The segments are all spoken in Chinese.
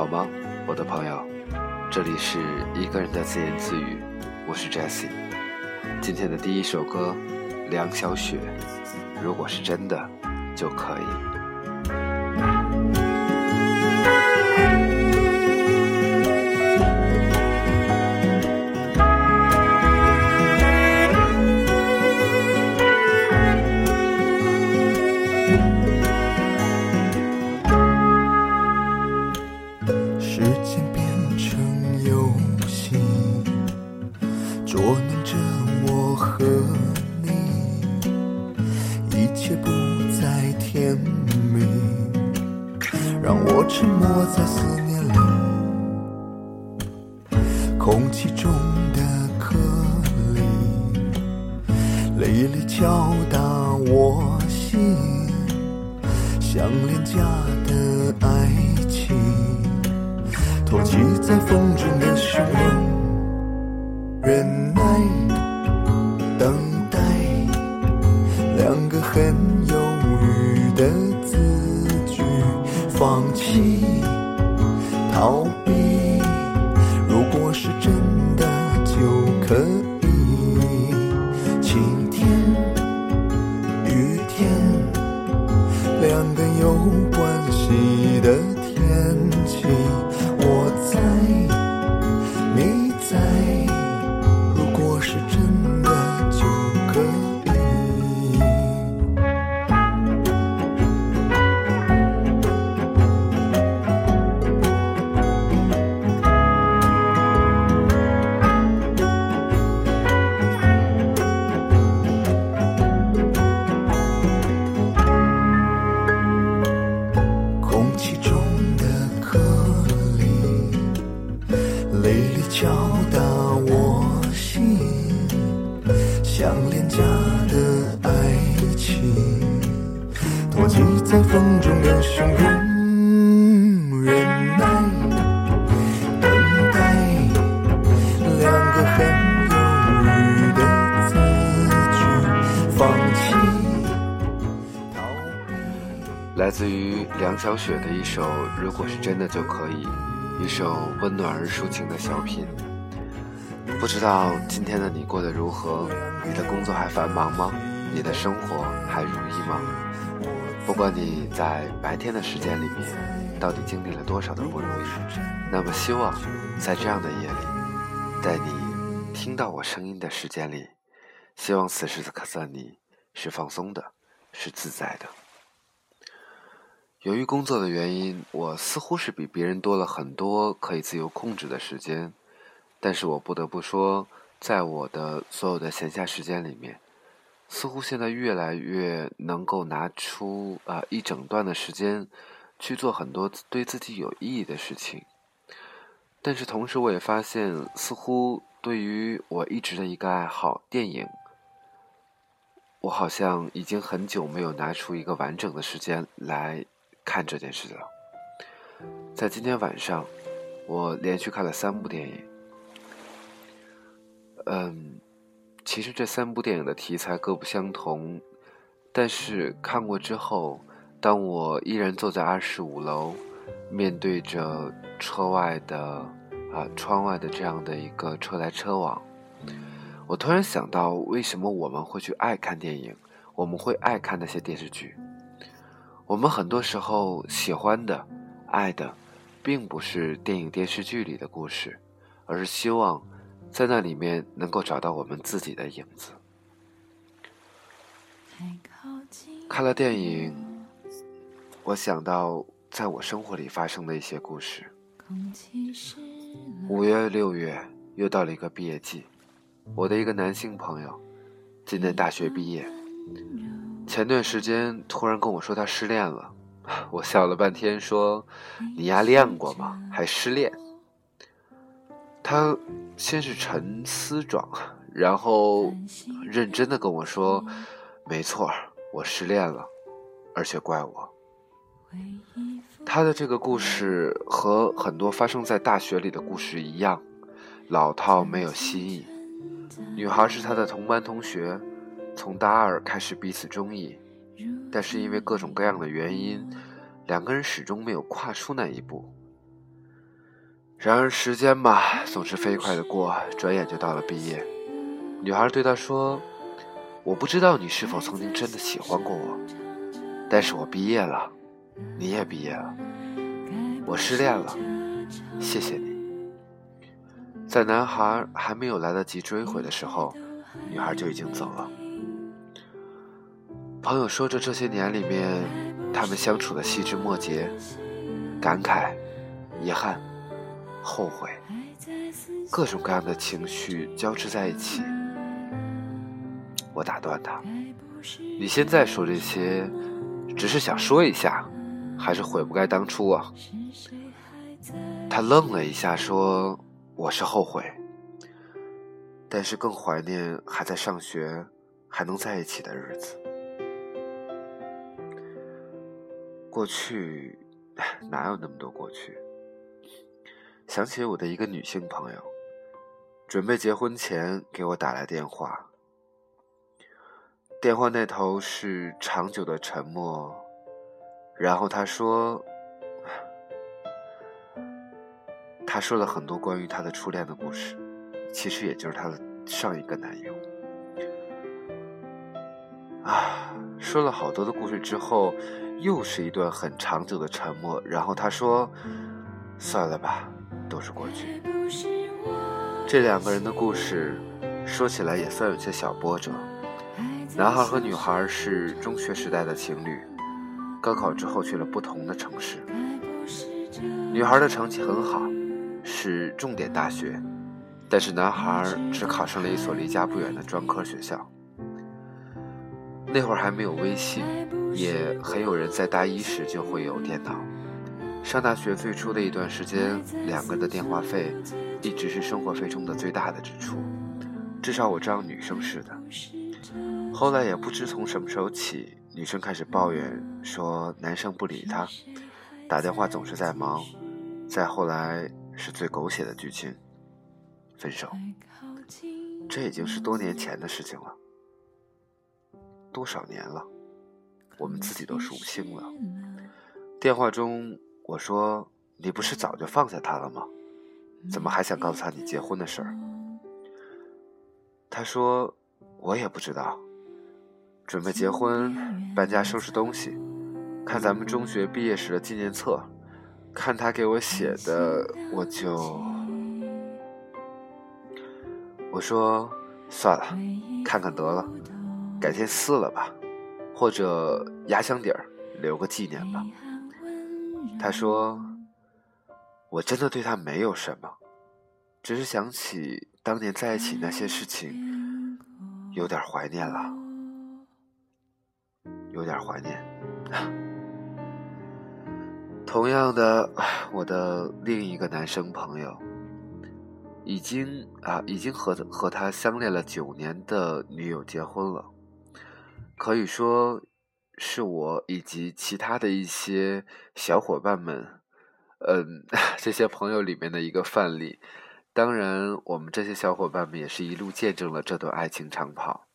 好吗，我的朋友？这里是一个人的自言自语，我是 Jesse。今天的第一首歌，梁小雪，如果是真的，就可以。的爱情，托起在风中的汹涌，忍耐，等待，两个很犹豫的字句。放弃，逃避表达我心，像廉价的爱情，默契在风中的汹涌，忍耐，等待，两个很犹豫的字句，放弃，逃避。来自于梁小雪的一首《如果是真的就可以》，一首温暖而抒情的小品。不知道今天的你过得如何？你的工作还繁忙吗？你的生活还如意吗？不管你在白天的时间里面到底经历了多少的不如意，那么希望在这样的夜里，在你听到我声音的时间里，希望此时此刻的你是放松的，是自在的。由于工作的原因，我似乎是比别人多了很多可以自由控制的时间，但是我不得不说，在我的所有的闲暇时间里面。似乎现在越来越能够拿出啊一整段的时间去做很多对自己有意义的事情，但是同时我也发现，似乎对于我一直的一个爱好——电影，我好像已经很久没有拿出一个完整的时间来看这件事了。在今天晚上，我连续看了三部电影，嗯。其实这三部电影的题材各不相同，但是看过之后，当我依然坐在二十五楼，面对着车外的啊窗外的这样的一个车来车往，我突然想到，为什么我们会去爱看电影？我们会爱看那些电视剧？我们很多时候喜欢的、爱的，并不是电影电视剧里的故事，而是希望。在那里面能够找到我们自己的影子。看了电影，我想到在我生活里发生的一些故事。五月六月又到了一个毕业季，我的一个男性朋友今年大学毕业，前段时间突然跟我说他失恋了，我笑了半天说：“你丫恋过吗？还失恋？”他先是沉思状，然后认真的跟我说：“没错，我失恋了，而且怪我。”他的这个故事和很多发生在大学里的故事一样，老套没有新意。女孩是他的同班同学，从大二开始彼此中意，但是因为各种各样的原因，两个人始终没有跨出那一步。然而时间嘛，总是飞快的过，转眼就到了毕业。女孩对他说：“我不知道你是否曾经真的喜欢过我，但是我毕业了，你也毕业了，我失恋了，谢谢你。”在男孩还没有来得及追回的时候，女孩就已经走了。朋友说着这些年里面，他们相处的细枝末节，感慨、遗憾、后悔，各种各样的情绪交织在一起。我打断他：“你现在说这些，只是想说一下，还是悔不该当初啊？”他愣了一下，说。我是后悔，但是更怀念还在上学，还能在一起的日子。过去哪有那么多过去？想起我的一个女性朋友，准备结婚前给我打来电话，电话那头是长久的沉默，然后她说。她说了很多关于她的初恋的故事，其实也就是她的上一个男友。啊，说了好多的故事之后，又是一段很长久的沉默。然后他说：“算了吧，都是过去。”这两个人的故事，说起来也算有些小波折。男孩和女孩是中学时代的情侣，高考之后去了不同的城市。女孩的成绩很好。是重点大学，但是男孩只考上了一所离家不远的专科学校。那会儿还没有微信，也很有人在大一时就会有电脑。上大学最初的一段时间，两个人的电话费一直是生活费中的最大的支出，至少我这样女生是的。后来也不知从什么时候起，女生开始抱怨说男生不理她，打电话总是在忙。再后来。是最狗血的剧情，分手。这已经是多年前的事情了，多少年了，我们自己都数不清了。电话中我说：“你不是早就放下他了吗？怎么还想告诉他你结婚的事儿？”他说：“我也不知道，准备结婚，搬家收拾东西，看咱们中学毕业时的纪念册。”看他给我写的，我就我说算了，看看得了，改天撕了吧，或者压箱底儿留个纪念吧。他说，我真的对他没有什么，只是想起当年在一起那些事情，有点怀念了，有点怀念。同样的，我的另一个男生朋友，已经啊，已经和和他相恋了九年的女友结婚了，可以说是我以及其他的一些小伙伴们，嗯，这些朋友里面的一个范例。当然，我们这些小伙伴们也是一路见证了这段爱情长跑。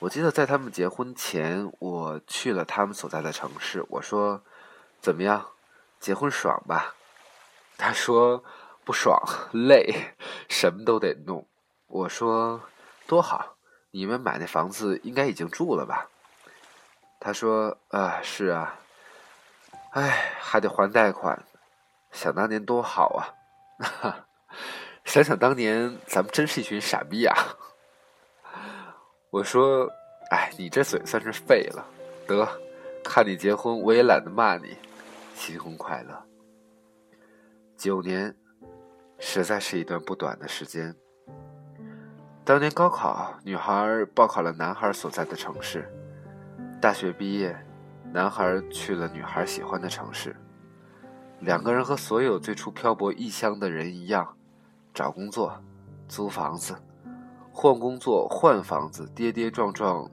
我记得在他们结婚前，我去了他们所在的城市，我说：“怎么样？”结婚爽吧？他说不爽，累，什么都得弄。我说多好，你们买那房子应该已经住了吧？他说啊，是啊，哎，还得还贷款。想当年多好啊！想想当年，咱们真是一群傻逼啊！我说，哎，你这嘴算是废了。得，看你结婚，我也懒得骂你。新婚快乐！九年，实在是一段不短的时间。当年高考，女孩报考了男孩所在的城市。大学毕业，男孩去了女孩喜欢的城市。两个人和所有最初漂泊异乡的人一样，找工作、租房子、换工作、换房子，跌跌撞撞，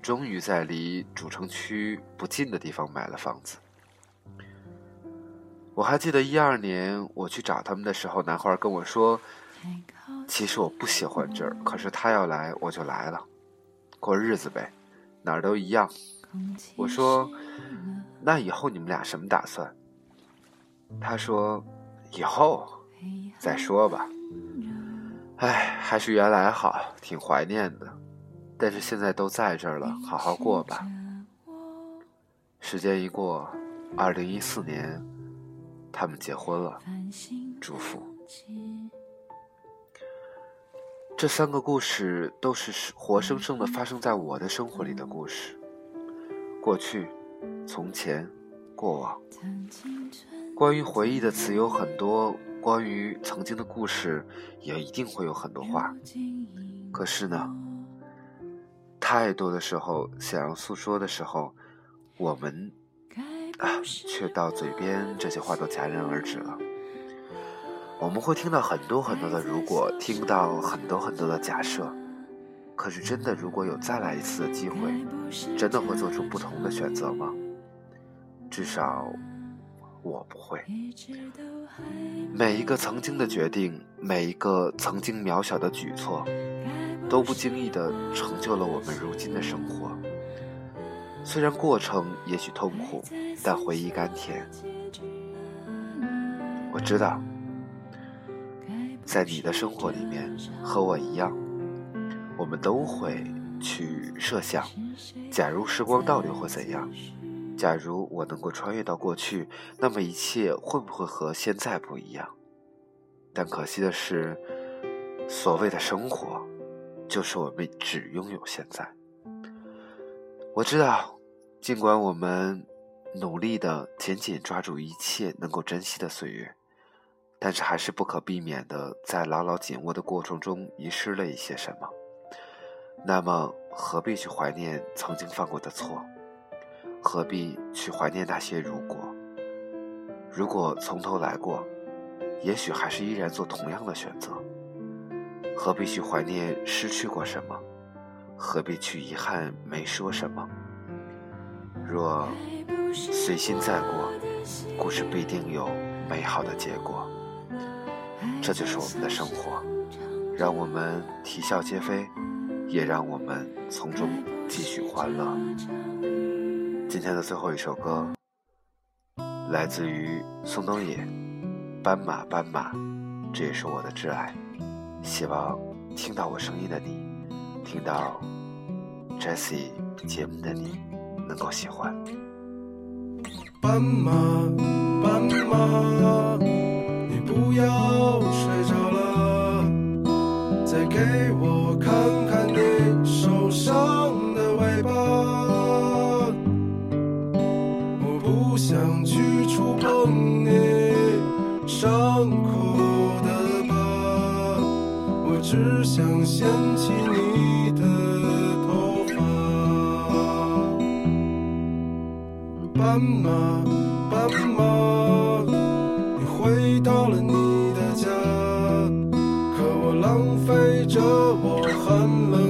终于在离主城区不近的地方买了房子。我还记得一二年我去找他们的时候，男孩跟我说：“其实我不喜欢这儿，可是他要来，我就来了，过日子呗，哪儿都一样。”我说：“那以后你们俩什么打算？”他说：“以后再说吧。哎，还是原来好，挺怀念的。但是现在都在这儿了，好好过吧。时间一过，二零一四年，他们结婚了，祝福。这三个故事都是活生生的发生在我的生活里的故事。过去、从前、过往，关于回忆的词有很多，关于曾经的故事也一定会有很多话。可是呢？太多的时候，想要诉说的时候，我们啊，却到嘴边这些话都戛然而止了。我们会听到很多很多的如果，听到很多很多的假设。可是真的，如果有再来一次的机会，真的会做出不同的选择吗？至少我不会。每一个曾经的决定，每一个曾经渺小的举措。都不经意地成就了我们如今的生活。虽然过程也许痛苦，但回忆甘甜。我知道，在你的生活里面，和我一样，我们都会去设想：假如时光倒流会怎样？假如我能够穿越到过去，那么一切会不会和现在不一样？但可惜的是，所谓的生活。就是我们只拥有现在。我知道，尽管我们努力的紧紧抓住一切能够珍惜的岁月，但是还是不可避免的在牢牢紧握的过程中遗失了一些什么。那么，何必去怀念曾经犯过的错？何必去怀念那些如果？如果从头来过，也许还是依然做同样的选择。何必去怀念失去过什么？何必去遗憾没说什么？若随心再过，故事必定有美好的结果。这就是我们的生活，让我们啼笑皆非，也让我们从中继续欢乐。今天的最后一首歌，来自于宋冬野，《斑马斑马》，这也是我的挚爱。希望听到我声音的你，听到 Jessie 节目的你，能够喜欢。斑马，斑马，你不要睡着了，再给我看看你受伤的尾巴。我不想去触碰你伤口的疤，我。只想掀起你的头发，斑马，斑马，回到了你的家，可我浪费着我寒冷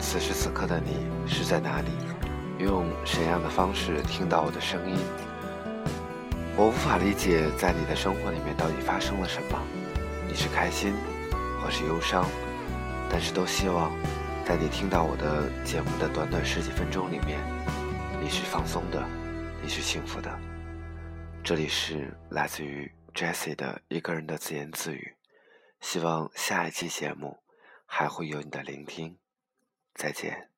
此时此刻的你是在哪里，用什么样的方式听到我的声音？我无法理解，在你的生活里面到底发生了什么，你是开心，或是忧伤，但是都希望，在你听到我的节目的短短十几分钟里面，你是放松的，你是幸福的。这里是来自于 Jessie 的一个人的自言自语，希望下一期节目还会有你的聆听，再见。